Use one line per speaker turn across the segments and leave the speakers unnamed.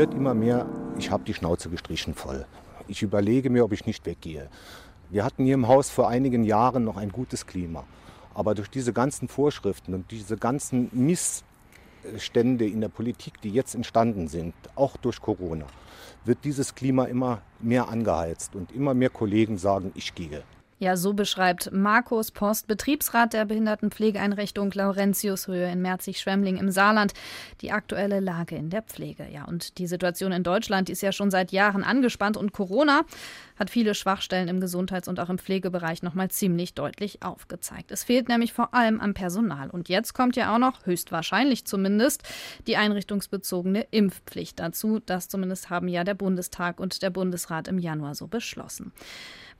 wird immer mehr, ich habe die Schnauze gestrichen voll. Ich überlege mir, ob ich nicht weggehe. Wir hatten hier im Haus vor einigen Jahren noch ein gutes Klima. Aber durch diese ganzen Vorschriften und diese ganzen Missstände in der Politik, die jetzt entstanden sind, auch durch Corona, wird dieses Klima immer mehr angeheizt und immer mehr Kollegen sagen, ich gehe.
Ja, so beschreibt Markus Post, Betriebsrat der Behindertenpflegeeinrichtung Laurentiushöhe in Merzig-Schwemmling im Saarland, die aktuelle Lage in der Pflege. Ja, und die Situation in Deutschland ist ja schon seit Jahren angespannt und Corona hat viele Schwachstellen im Gesundheits- und auch im Pflegebereich nochmal ziemlich deutlich aufgezeigt. Es fehlt nämlich vor allem am Personal. Und jetzt kommt ja auch noch, höchstwahrscheinlich zumindest, die einrichtungsbezogene Impfpflicht dazu. Das zumindest haben ja der Bundestag und der Bundesrat im Januar so beschlossen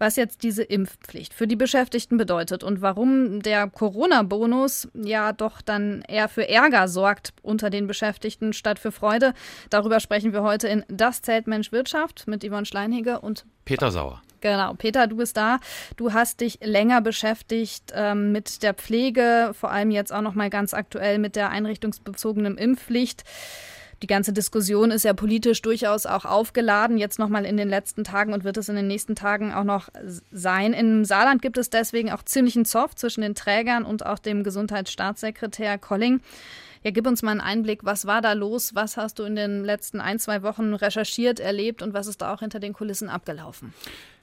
was jetzt diese Impfpflicht für die Beschäftigten bedeutet und warum der Corona-Bonus ja doch dann eher für Ärger sorgt unter den Beschäftigten statt für Freude. Darüber sprechen wir heute in Das Zelt Mensch Wirtschaft mit Yvonne Schleinhege und
Peter Sauer.
Genau, Peter, du bist da. Du hast dich länger beschäftigt ähm, mit der Pflege, vor allem jetzt auch noch mal ganz aktuell mit der einrichtungsbezogenen Impfpflicht. Die ganze Diskussion ist ja politisch durchaus auch aufgeladen, jetzt nochmal in den letzten Tagen und wird es in den nächsten Tagen auch noch sein. Im Saarland gibt es deswegen auch ziemlichen Zoff zwischen den Trägern und auch dem Gesundheitsstaatssekretär Colling. Ja, gib uns mal einen Einblick, was war da los? Was hast du in den letzten ein, zwei Wochen recherchiert, erlebt und was ist da auch hinter den Kulissen abgelaufen?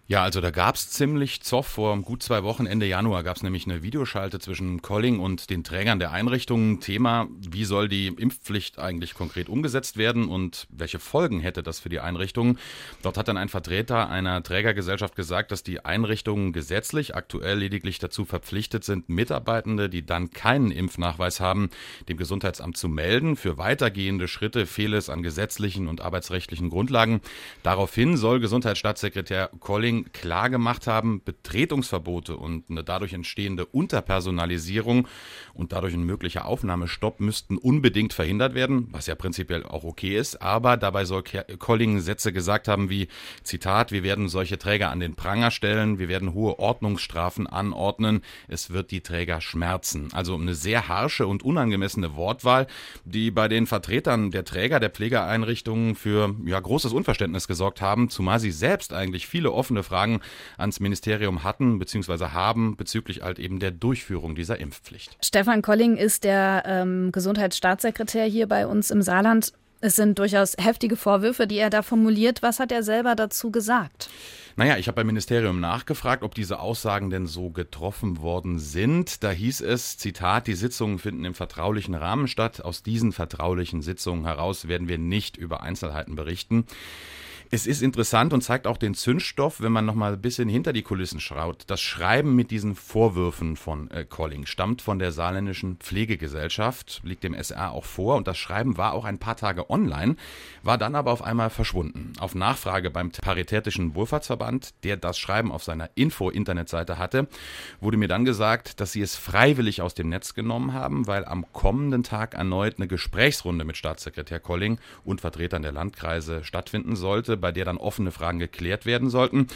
Ja, also da gab's ziemlich Zoff. Vor gut zwei Wochen, Ende Januar, gab's nämlich eine Videoschalte zwischen Colling und den Trägern der Einrichtungen. Thema, wie soll die Impfpflicht eigentlich konkret umgesetzt werden und welche Folgen hätte das für die Einrichtungen? Dort hat dann ein Vertreter einer Trägergesellschaft gesagt, dass die Einrichtungen gesetzlich aktuell lediglich dazu verpflichtet sind, Mitarbeitende, die dann keinen Impfnachweis haben, dem Gesundheitsamt zu melden. Für weitergehende Schritte fehle es an gesetzlichen und arbeitsrechtlichen Grundlagen. Daraufhin soll Gesundheitsstaatssekretär Colling Kollegen klar gemacht haben, Betretungsverbote und eine dadurch entstehende Unterpersonalisierung und dadurch ein möglicher Aufnahmestopp müssten unbedingt verhindert werden, was ja prinzipiell auch okay ist. Aber dabei soll Colling Sätze gesagt haben wie, Zitat, wir werden solche Träger an den Pranger stellen, wir werden hohe Ordnungsstrafen anordnen, es wird die Träger schmerzen. Also eine sehr harsche und unangemessene Wortwahl, die bei den Vertretern der Träger der Pflegeeinrichtungen für ja, großes Unverständnis gesorgt haben, zumal sie selbst eigentlich viele offene Fragen ans Ministerium hatten bzw. haben bezüglich halt eben der Durchführung dieser Impfpflicht.
Stefan Colling ist der ähm, Gesundheitsstaatssekretär hier bei uns im Saarland. Es sind durchaus heftige Vorwürfe, die er da formuliert. Was hat er selber dazu gesagt?
Naja, ich habe beim Ministerium nachgefragt, ob diese Aussagen denn so getroffen worden sind. Da hieß es, Zitat, die Sitzungen finden im vertraulichen Rahmen statt. Aus diesen vertraulichen Sitzungen heraus werden wir nicht über Einzelheiten berichten. Es ist interessant und zeigt auch den Zündstoff, wenn man noch mal ein bisschen hinter die Kulissen schaut. Das Schreiben mit diesen Vorwürfen von äh, Colling stammt von der saarländischen Pflegegesellschaft, liegt dem SR auch vor und das Schreiben war auch ein paar Tage online, war dann aber auf einmal verschwunden. Auf Nachfrage beim Paritätischen Wohlfahrtsverband, der das Schreiben auf seiner Info-Internetseite hatte, wurde mir dann gesagt, dass sie es freiwillig aus dem Netz genommen haben, weil am kommenden Tag erneut eine Gesprächsrunde mit Staatssekretär Colling und Vertretern der Landkreise stattfinden sollte bei der dann offene Fragen geklärt werden sollten.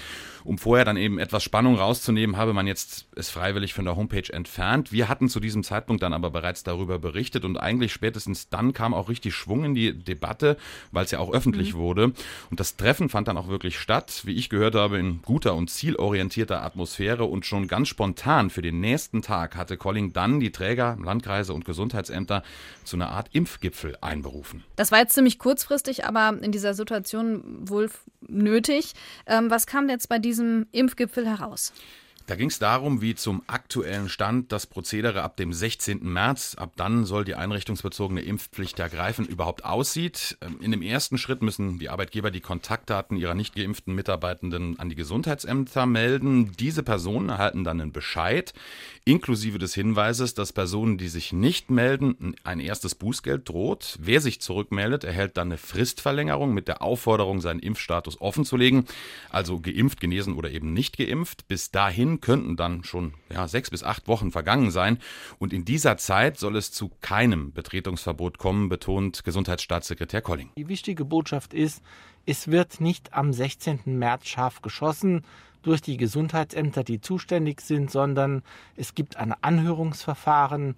Um vorher dann eben etwas Spannung rauszunehmen, habe man jetzt es freiwillig von der Homepage entfernt. Wir hatten zu diesem Zeitpunkt dann aber bereits darüber berichtet und eigentlich spätestens dann kam auch richtig Schwung in die Debatte, weil es ja auch öffentlich mhm. wurde. Und das Treffen fand dann auch wirklich statt, wie ich gehört habe, in guter und zielorientierter Atmosphäre und schon ganz spontan für den nächsten Tag hatte Colling dann die Träger, Landkreise und Gesundheitsämter zu einer Art Impfgipfel einberufen.
Das war jetzt ziemlich kurzfristig, aber in dieser Situation wohl nötig. Ähm, was kam jetzt bei diesem Impfgipfel heraus?
Da ging es darum, wie zum aktuellen Stand das Prozedere ab dem 16. März, ab dann soll die einrichtungsbezogene Impfpflicht ergreifen, überhaupt aussieht. Ähm, in dem ersten Schritt müssen die Arbeitgeber die Kontaktdaten ihrer nicht geimpften Mitarbeitenden an die Gesundheitsämter melden. Diese Personen erhalten dann einen Bescheid, inklusive des Hinweises, dass Personen, die sich nicht melden, ein erstes Bußgeld droht. Wer sich zurückmeldet, erhält dann eine Fristverlängerung mit der Aufforderung, seinen Impfstatus offenzulegen, also geimpft, genesen oder eben nicht geimpft. Bis dahin könnten dann schon ja, sechs bis acht Wochen vergangen sein. Und in dieser Zeit soll es zu keinem Betretungsverbot kommen, betont Gesundheitsstaatssekretär Colling.
Die wichtige Botschaft ist, es wird nicht am 16. März scharf geschossen durch die Gesundheitsämter, die zuständig sind, sondern es gibt ein Anhörungsverfahren.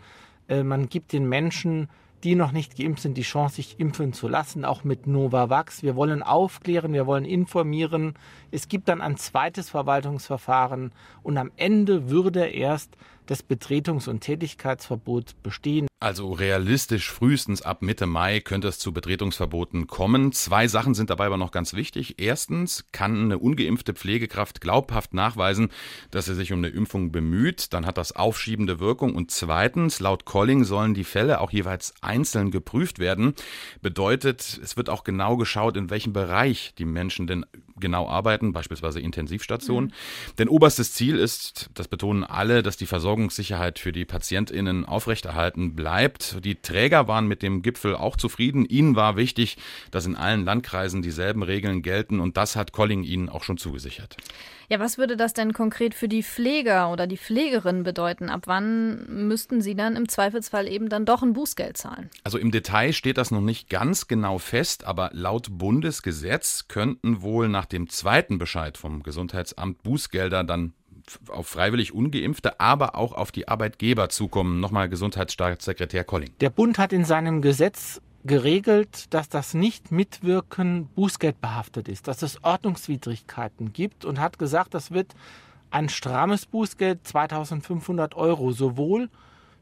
Äh, man gibt den Menschen die noch nicht geimpft sind, die Chance, sich impfen zu lassen, auch mit Novavax. Wir wollen aufklären, wir wollen informieren. Es gibt dann ein zweites Verwaltungsverfahren und am Ende würde erst das Betretungs- und Tätigkeitsverbot bestehen.
Also realistisch frühestens ab Mitte Mai könnte es zu Betretungsverboten kommen. Zwei Sachen sind dabei aber noch ganz wichtig. Erstens kann eine ungeimpfte Pflegekraft glaubhaft nachweisen, dass sie sich um eine Impfung bemüht. Dann hat das aufschiebende Wirkung. Und zweitens, laut Colling sollen die Fälle auch jeweils einzeln geprüft werden. Bedeutet, es wird auch genau geschaut, in welchem Bereich die Menschen denn genau arbeiten, beispielsweise Intensivstationen. Mhm. Denn oberstes Ziel ist, das betonen alle, dass die Versorgungssicherheit für die PatientInnen aufrechterhalten bleibt. Die Träger waren mit dem Gipfel auch zufrieden. Ihnen war wichtig, dass in allen Landkreisen dieselben Regeln gelten und das hat Colling ihnen auch schon zugesichert.
Ja, was würde das denn konkret für die Pfleger oder die Pflegerinnen bedeuten? Ab wann müssten sie dann im Zweifelsfall eben dann doch ein Bußgeld zahlen?
Also im Detail steht das noch nicht ganz genau fest, aber laut Bundesgesetz könnten wohl nach dem zweiten Bescheid vom Gesundheitsamt Bußgelder dann auf freiwillig ungeimpfte, aber auch auf die Arbeitgeber zukommen. Nochmal Gesundheitsstaatssekretär Colling.
Der Bund hat in seinem Gesetz geregelt, dass das Nicht-Mitwirken bußgeldbehaftet ist, dass es Ordnungswidrigkeiten gibt und hat gesagt, das wird ein strammes Bußgeld 2500 Euro sowohl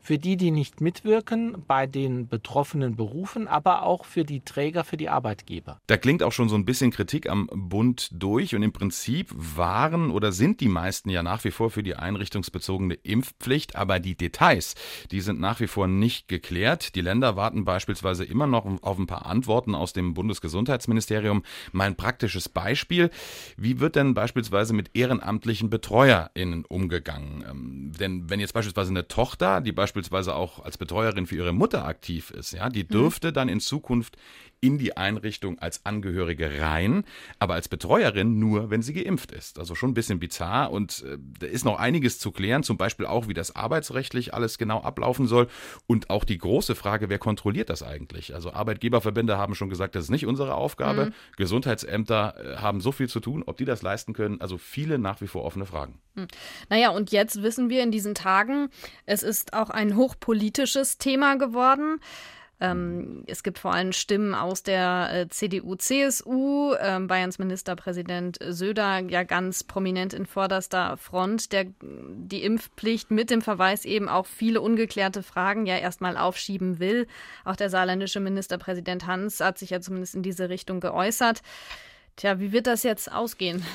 für die, die nicht mitwirken bei den betroffenen Berufen, aber auch für die Träger, für die Arbeitgeber.
Da klingt auch schon so ein bisschen Kritik am Bund durch und im Prinzip waren oder sind die meisten ja nach wie vor für die einrichtungsbezogene Impfpflicht, aber die Details, die sind nach wie vor nicht geklärt. Die Länder warten beispielsweise immer noch auf ein paar Antworten aus dem Bundesgesundheitsministerium. Mal ein praktisches Beispiel. Wie wird denn beispielsweise mit ehrenamtlichen BetreuerInnen umgegangen? Ähm, denn wenn jetzt beispielsweise eine Tochter, die beispielsweise beispielsweise auch als Betreuerin für ihre Mutter aktiv ist, ja, die mhm. dürfte dann in Zukunft in die Einrichtung als Angehörige rein, aber als Betreuerin nur, wenn sie geimpft ist. Also schon ein bisschen bizarr und äh, da ist noch einiges zu klären, zum Beispiel auch, wie das arbeitsrechtlich alles genau ablaufen soll und auch die große Frage, wer kontrolliert das eigentlich? Also Arbeitgeberverbände haben schon gesagt, das ist nicht unsere Aufgabe. Mhm. Gesundheitsämter äh, haben so viel zu tun, ob die das leisten können. Also viele nach wie vor offene Fragen.
Mhm. Naja, und jetzt wissen wir in diesen Tagen, es ist auch ein hochpolitisches Thema geworden. Ähm, es gibt vor allem Stimmen aus der äh, CDU, CSU, äh, Bayerns Ministerpräsident Söder ja ganz prominent in vorderster Front, der die Impfpflicht mit dem Verweis eben auch viele ungeklärte Fragen ja erstmal aufschieben will. Auch der saarländische Ministerpräsident Hans hat sich ja zumindest in diese Richtung geäußert. Tja, wie wird das jetzt ausgehen?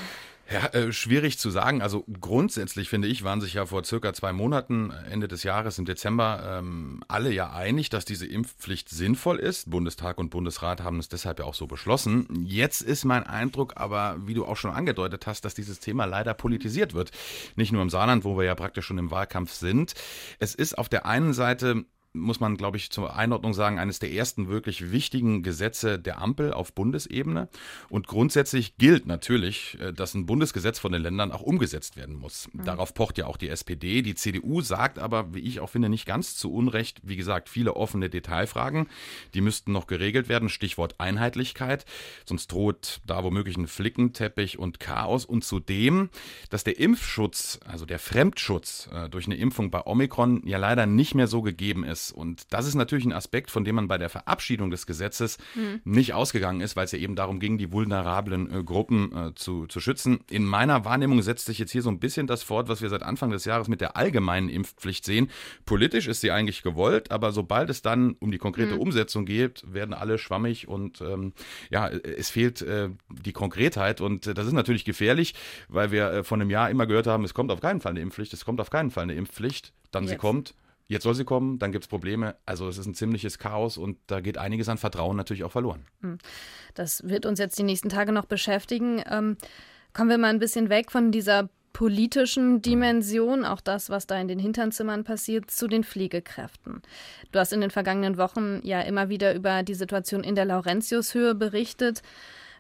Ja, äh, schwierig zu sagen. Also grundsätzlich finde ich, waren sich ja vor circa zwei Monaten, Ende des Jahres im Dezember, ähm, alle ja einig, dass diese Impfpflicht sinnvoll ist. Bundestag und Bundesrat haben es deshalb ja auch so beschlossen. Jetzt ist mein Eindruck aber, wie du auch schon angedeutet hast, dass dieses Thema leider politisiert wird. Nicht nur im Saarland, wo wir ja praktisch schon im Wahlkampf sind. Es ist auf der einen Seite muss man, glaube ich, zur Einordnung sagen, eines der ersten wirklich wichtigen Gesetze der Ampel auf Bundesebene. Und grundsätzlich gilt natürlich, äh, dass ein Bundesgesetz von den Ländern auch umgesetzt werden muss. Mhm. Darauf pocht ja auch die SPD. Die CDU sagt aber, wie ich auch finde, nicht ganz zu Unrecht, wie gesagt, viele offene Detailfragen. Die müssten noch geregelt werden. Stichwort Einheitlichkeit. Sonst droht da womöglich ein Flickenteppich und Chaos. Und zudem, dass der Impfschutz, also der Fremdschutz äh, durch eine Impfung bei Omikron ja leider nicht mehr so gegeben ist, und das ist natürlich ein Aspekt, von dem man bei der Verabschiedung des Gesetzes mhm. nicht ausgegangen ist, weil es ja eben darum ging, die vulnerablen äh, Gruppen äh, zu, zu schützen. In meiner Wahrnehmung setzt sich jetzt hier so ein bisschen das fort, was wir seit Anfang des Jahres mit der allgemeinen Impfpflicht sehen. Politisch ist sie eigentlich gewollt, aber sobald es dann um die konkrete mhm. Umsetzung geht, werden alle schwammig und ähm, ja, es fehlt äh, die Konkretheit und das ist natürlich gefährlich, weil wir äh, von einem Jahr immer gehört haben, es kommt auf keinen Fall eine Impfpflicht, es kommt auf keinen Fall eine Impfpflicht, dann Jetzt. sie kommt Jetzt soll sie kommen, dann gibt es Probleme. Also es ist ein ziemliches Chaos und da geht einiges an Vertrauen natürlich auch verloren. Hm.
Das wird uns jetzt die nächsten Tage noch beschäftigen. Ähm, kommen wir mal ein bisschen weg von dieser politischen Dimension, auch das, was da in den Hinternzimmern passiert, zu den Pflegekräften. Du hast in den vergangenen Wochen ja immer wieder über die Situation in der Laurentiushöhe berichtet.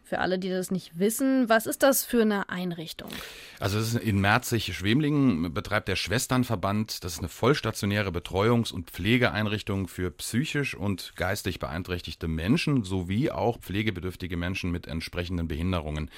Für alle, die das nicht wissen, was ist das für eine Einrichtung?
Also es ist in Merzig-Schwemlingen betreibt der Schwesternverband, das ist eine vollstationäre Betreuungs- und Pflegeeinrichtung für psychisch und geistig beeinträchtigte Menschen sowie auch pflegebedürftige Menschen mit entsprechenden Behinderungen.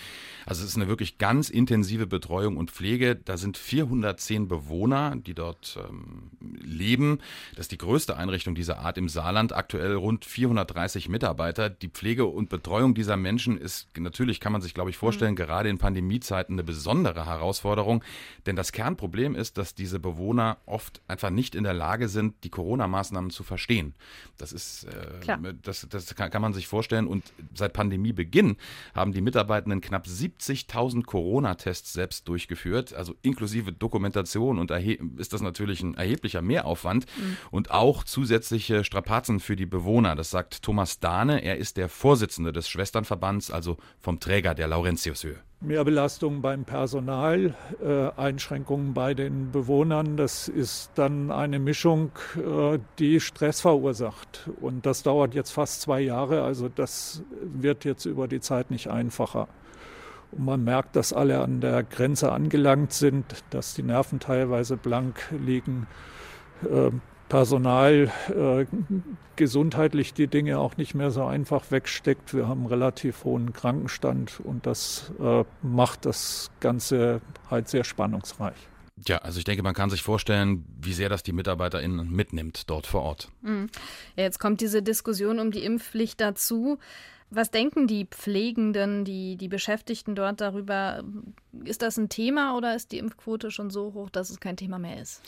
Also es ist eine wirklich ganz intensive Betreuung und Pflege. Da sind 410 Bewohner, die dort ähm, leben. Das ist die größte Einrichtung dieser Art im Saarland. Aktuell rund 430 Mitarbeiter. Die Pflege und Betreuung dieser Menschen ist natürlich, kann man sich glaube ich vorstellen, mhm. gerade in Pandemiezeiten eine besondere Herausforderung. Denn das Kernproblem ist, dass diese Bewohner oft einfach nicht in der Lage sind, die Corona-Maßnahmen zu verstehen. Das ist, äh, das, das kann, kann man sich vorstellen. Und seit Pandemiebeginn haben die Mitarbeitenden knapp 70.000 Corona-Tests selbst durchgeführt, also inklusive Dokumentation. Und ist das natürlich ein erheblicher Mehraufwand mhm. und auch zusätzliche Strapazen für die Bewohner. Das sagt Thomas Dahne. Er ist der Vorsitzende des Schwesternverbands, also vom Träger der Laurentiushöhe.
Mehrbelastungen beim Personal, äh, Einschränkungen bei den Bewohnern. Das ist dann eine Mischung, äh, die Stress verursacht. Und das dauert jetzt fast zwei Jahre. Also das wird jetzt über die Zeit nicht einfacher. Und man merkt, dass alle an der Grenze angelangt sind, dass die Nerven teilweise blank liegen. Äh, Personal äh, gesundheitlich die Dinge auch nicht mehr so einfach wegsteckt. Wir haben einen relativ hohen Krankenstand und das äh, macht das Ganze halt sehr spannungsreich.
Ja, also ich denke, man kann sich vorstellen, wie sehr das die MitarbeiterInnen mitnimmt dort vor Ort.
Mhm. Ja, jetzt kommt diese Diskussion um die Impfpflicht dazu. Was denken die Pflegenden, die, die Beschäftigten dort darüber? Ist das ein Thema oder ist die Impfquote schon so hoch, dass es kein Thema mehr ist?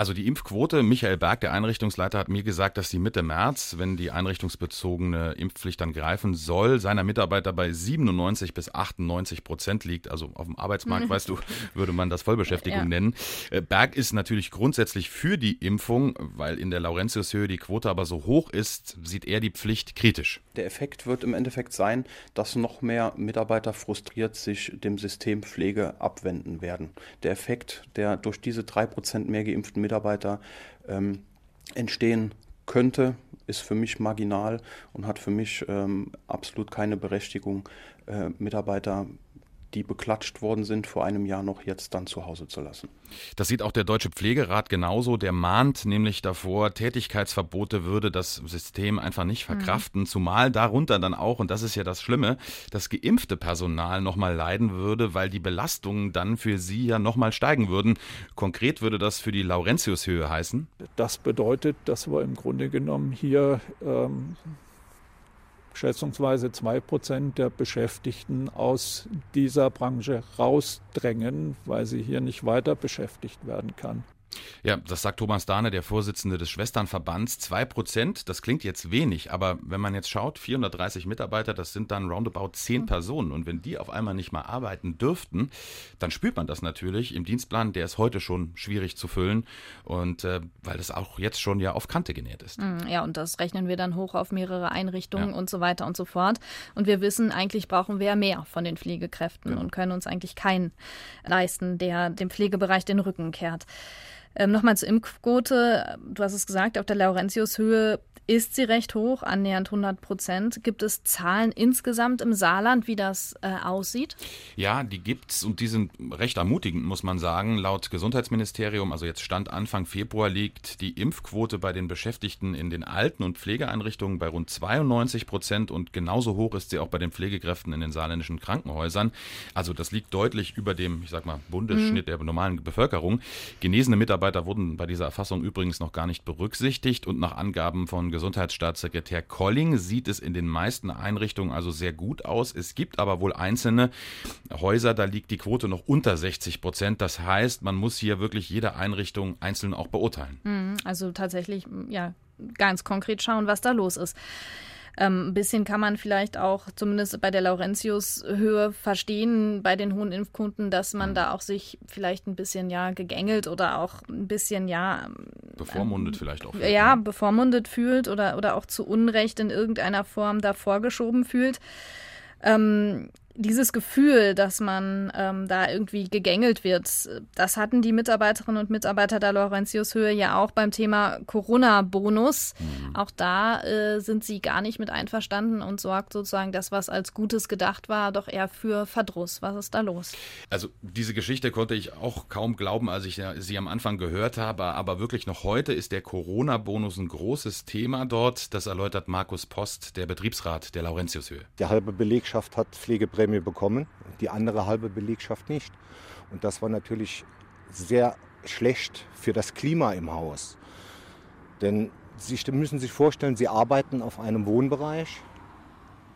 Also die Impfquote, Michael Berg, der Einrichtungsleiter, hat mir gesagt, dass die Mitte März, wenn die einrichtungsbezogene Impfpflicht dann greifen soll, seiner Mitarbeiter bei 97 bis 98 Prozent liegt. Also auf dem Arbeitsmarkt, mhm. weißt du, würde man das Vollbeschäftigung ja. nennen. Äh, Berg ist natürlich grundsätzlich für die Impfung, weil in der Laurentiushöhe die Quote aber so hoch ist, sieht er die Pflicht kritisch.
Der Effekt wird im Endeffekt sein, dass noch mehr Mitarbeiter frustriert sich dem System Pflege abwenden werden. Der Effekt, der durch diese drei Prozent mehr geimpften Mitarbeiter ähm, entstehen könnte, ist für mich marginal und hat für mich ähm, absolut keine Berechtigung, äh, Mitarbeiter die beklatscht worden sind vor einem Jahr noch jetzt dann zu Hause zu lassen.
Das sieht auch der Deutsche Pflegerat genauso. Der mahnt nämlich davor, Tätigkeitsverbote würde das System einfach nicht mhm. verkraften, mhm. zumal darunter dann auch, und das ist ja das Schlimme, das geimpfte Personal nochmal leiden würde, weil die Belastungen dann für sie ja nochmal steigen würden. Konkret würde das für die Laurentiushöhe heißen?
Das bedeutet, dass wir im Grunde genommen hier ähm, schätzungsweise zwei Prozent der Beschäftigten aus dieser Branche rausdrängen, weil sie hier nicht weiter beschäftigt werden kann.
Ja, das sagt Thomas Dahne, der Vorsitzende des Schwesternverbands. Zwei Prozent, das klingt jetzt wenig, aber wenn man jetzt schaut, 430 Mitarbeiter, das sind dann roundabout zehn Personen. Und wenn die auf einmal nicht mal arbeiten dürften, dann spürt man das natürlich im Dienstplan. Der ist heute schon schwierig zu füllen und äh, weil das auch jetzt schon ja auf Kante genäht ist.
Mm, ja, und das rechnen wir dann hoch auf mehrere Einrichtungen ja. und so weiter und so fort. Und wir wissen, eigentlich brauchen wir mehr von den Pflegekräften ja. und können uns eigentlich keinen leisten, der dem Pflegebereich den Rücken kehrt. Ähm, Nochmal zur Impfquote. Du hast es gesagt, auf der Laurentiushöhe ist sie recht hoch, annähernd 100 Prozent. Gibt es Zahlen insgesamt im Saarland, wie das äh, aussieht?
Ja, die gibt es und die sind recht ermutigend, muss man sagen. Laut Gesundheitsministerium, also jetzt Stand Anfang Februar, liegt die Impfquote bei den Beschäftigten in den Alten- und Pflegeeinrichtungen bei rund 92 Prozent und genauso hoch ist sie auch bei den Pflegekräften in den saarländischen Krankenhäusern. Also das liegt deutlich über dem, ich sag mal, Bundesschnitt mhm. der normalen Bevölkerung. Genesene Mitarbeiter wurden bei dieser Erfassung übrigens noch gar nicht berücksichtigt und nach Angaben von Gesundheitsstaatssekretär Colling sieht es in den meisten Einrichtungen also sehr gut aus. Es gibt aber wohl einzelne Häuser, da liegt die Quote noch unter 60 Prozent. Das heißt, man muss hier wirklich jede Einrichtung einzeln auch beurteilen.
Mhm, also tatsächlich, ja, ganz konkret schauen, was da los ist. Ähm, ein bisschen kann man vielleicht auch zumindest bei der Laurentius-Höhe verstehen, bei den hohen Impfkunden, dass man da auch sich vielleicht ein bisschen ja gegängelt oder auch ein bisschen ja
bevormundet ähm, vielleicht auch.
Fühlt, ja, ne? bevormundet fühlt oder, oder auch zu Unrecht in irgendeiner Form da vorgeschoben fühlt. Ähm, dieses Gefühl, dass man ähm, da irgendwie gegängelt wird, das hatten die Mitarbeiterinnen und Mitarbeiter der Laurentius Höhe ja auch beim Thema Corona-Bonus. Mhm. Auch da äh, sind sie gar nicht mit einverstanden und sorgt sozusagen das, was als Gutes gedacht war, doch eher für Verdruss. Was ist da los?
Also diese Geschichte konnte ich auch kaum glauben, als ich sie am Anfang gehört habe, aber wirklich noch heute ist der Corona-Bonus ein großes Thema dort. Das erläutert Markus Post, der Betriebsrat der Laurentius Höhe.
Die halbe Belegschaft hat Pflegeprämie Prämie bekommen, die andere halbe Belegschaft nicht. Und das war natürlich sehr schlecht für das Klima im Haus. Denn Sie müssen sich vorstellen, Sie arbeiten auf einem Wohnbereich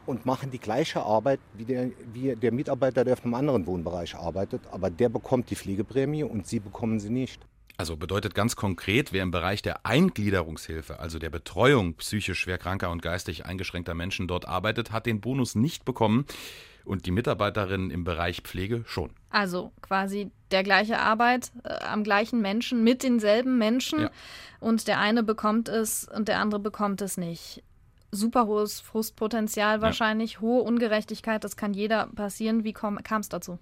und machen die gleiche Arbeit wie der, wie der Mitarbeiter, der auf einem anderen Wohnbereich arbeitet. Aber der bekommt die Pflegeprämie und Sie bekommen sie nicht.
Also bedeutet ganz konkret, wer im Bereich der Eingliederungshilfe, also der Betreuung psychisch schwerkranker und geistig eingeschränkter Menschen dort arbeitet, hat den Bonus nicht bekommen und die Mitarbeiterinnen im Bereich Pflege schon.
Also quasi der gleiche Arbeit äh, am gleichen Menschen mit denselben Menschen ja. und der eine bekommt es und der andere bekommt es nicht super hohes Frustpotenzial wahrscheinlich, ja. hohe Ungerechtigkeit, das kann jeder passieren. Wie kam es dazu?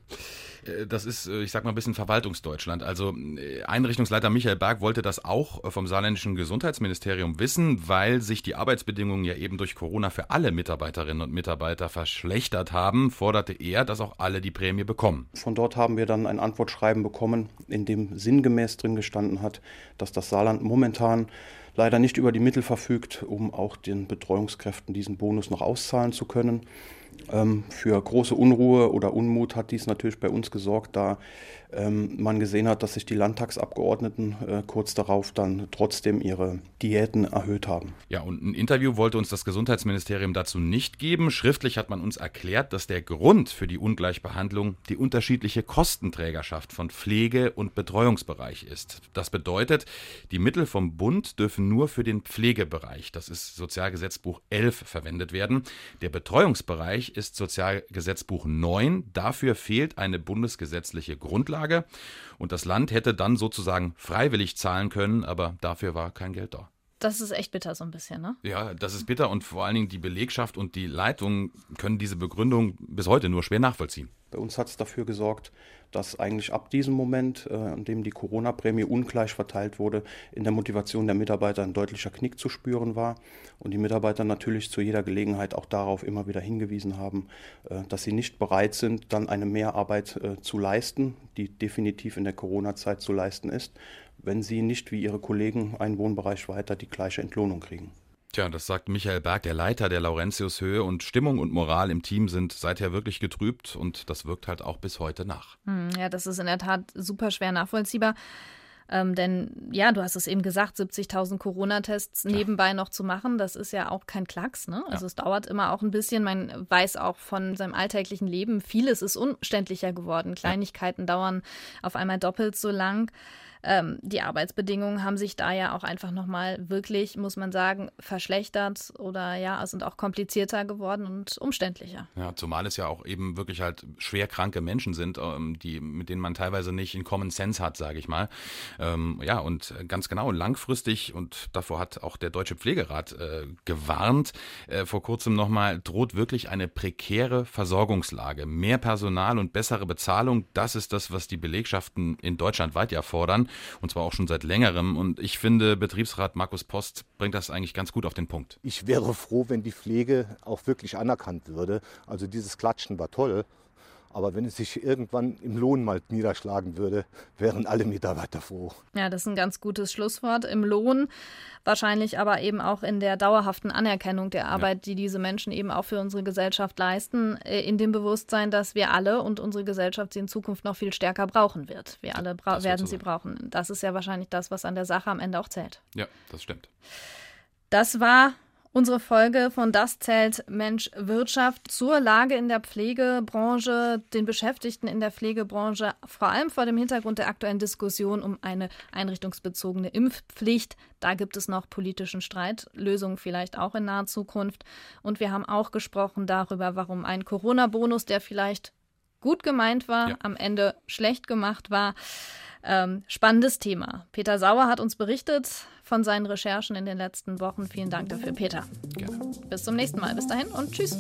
Äh, das ist, äh, ich sag mal, ein bisschen Verwaltungsdeutschland. Also äh, Einrichtungsleiter Michael Berg wollte das auch vom saarländischen Gesundheitsministerium wissen, weil sich die Arbeitsbedingungen ja eben durch Corona für alle Mitarbeiterinnen und Mitarbeiter verschlechtert haben, forderte er, dass auch alle die Prämie bekommen.
Von dort haben wir dann ein Antwortschreiben bekommen, in dem sinngemäß drin gestanden hat, dass das Saarland momentan leider nicht über die Mittel verfügt, um auch den Betreuungskräften diesen Bonus noch auszahlen zu können. Ähm, für große Unruhe oder Unmut hat dies natürlich bei uns gesorgt, da ähm, man gesehen hat, dass sich die Landtagsabgeordneten äh, kurz darauf dann trotzdem ihre Diäten erhöht haben.
Ja, und ein Interview wollte uns das Gesundheitsministerium dazu nicht geben. Schriftlich hat man uns erklärt, dass der Grund für die Ungleichbehandlung die unterschiedliche Kostenträgerschaft von Pflege- und Betreuungsbereich ist. Das bedeutet, die Mittel vom Bund dürfen nur für den Pflegebereich, das ist Sozialgesetzbuch 11, verwendet werden. Der Betreuungsbereich ist Sozialgesetzbuch 9. Dafür fehlt eine bundesgesetzliche Grundlage. Grundlage und das Land hätte dann sozusagen freiwillig zahlen können, aber dafür war kein Geld da.
Das ist echt bitter so ein bisschen, ne?
Ja, das ist bitter und vor allen Dingen die Belegschaft und die Leitung können diese Begründung bis heute nur schwer nachvollziehen.
Bei uns hat es dafür gesorgt, dass eigentlich ab diesem Moment, äh, an dem die Corona-Prämie ungleich verteilt wurde, in der Motivation der Mitarbeiter ein deutlicher Knick zu spüren war und die Mitarbeiter natürlich zu jeder Gelegenheit auch darauf immer wieder hingewiesen haben, äh, dass sie nicht bereit sind, dann eine Mehrarbeit äh, zu leisten, die definitiv in der Corona-Zeit zu leisten ist, wenn sie nicht wie ihre Kollegen einen Wohnbereich weiter die gleiche Entlohnung kriegen.
Tja, das sagt Michael Berg, der Leiter der Laurentius Höhe. Und Stimmung und Moral im Team sind seither wirklich getrübt und das wirkt halt auch bis heute nach.
Hm, ja, das ist in der Tat super schwer nachvollziehbar. Ähm, denn ja, du hast es eben gesagt, 70.000 Corona-Tests nebenbei noch zu machen, das ist ja auch kein Klacks. Ne? Also ja. es dauert immer auch ein bisschen. Man weiß auch von seinem alltäglichen Leben, vieles ist umständlicher geworden. Kleinigkeiten ja. dauern auf einmal doppelt so lang. Ähm, die Arbeitsbedingungen haben sich da ja auch einfach nochmal wirklich, muss man sagen, verschlechtert oder ja, sind auch komplizierter geworden und umständlicher.
Ja, zumal es ja auch eben wirklich halt schwer kranke Menschen sind, ähm, die, mit denen man teilweise nicht in Common Sense hat, sage ich mal. Ähm, ja, und ganz genau, langfristig, und davor hat auch der Deutsche Pflegerat äh, gewarnt, äh, vor kurzem nochmal, droht wirklich eine prekäre Versorgungslage. Mehr Personal und bessere Bezahlung, das ist das, was die Belegschaften in Deutschland weit ja fordern und zwar auch schon seit längerem. Und ich finde, Betriebsrat Markus Post bringt das eigentlich ganz gut auf den Punkt.
Ich wäre froh, wenn die Pflege auch wirklich anerkannt würde. Also dieses Klatschen war toll, aber wenn es sich irgendwann im Lohn mal niederschlagen würde, wären alle Mitarbeiter froh.
Ja, das ist ein ganz gutes Schlusswort. Im Lohn, wahrscheinlich aber eben auch in der dauerhaften Anerkennung der Arbeit, ja. die diese Menschen eben auch für unsere Gesellschaft leisten, äh, in dem Bewusstsein, dass wir alle und unsere Gesellschaft sie in Zukunft noch viel stärker brauchen wird. Wir alle werden sie brauchen. Das ist ja wahrscheinlich das, was an der Sache am Ende auch zählt.
Ja, das stimmt.
Das war Unsere Folge von Das zählt Mensch Wirtschaft zur Lage in der Pflegebranche, den Beschäftigten in der Pflegebranche, vor allem vor dem Hintergrund der aktuellen Diskussion um eine einrichtungsbezogene Impfpflicht. Da gibt es noch politischen Streit, Lösungen vielleicht auch in naher Zukunft. Und wir haben auch gesprochen darüber, warum ein Corona-Bonus, der vielleicht gut gemeint war, ja. am Ende schlecht gemacht war. Ähm, spannendes Thema. Peter Sauer hat uns berichtet von seinen Recherchen in den letzten Wochen. Vielen Dank dafür, Peter. Gerne. Bis zum nächsten Mal. Bis dahin und tschüss.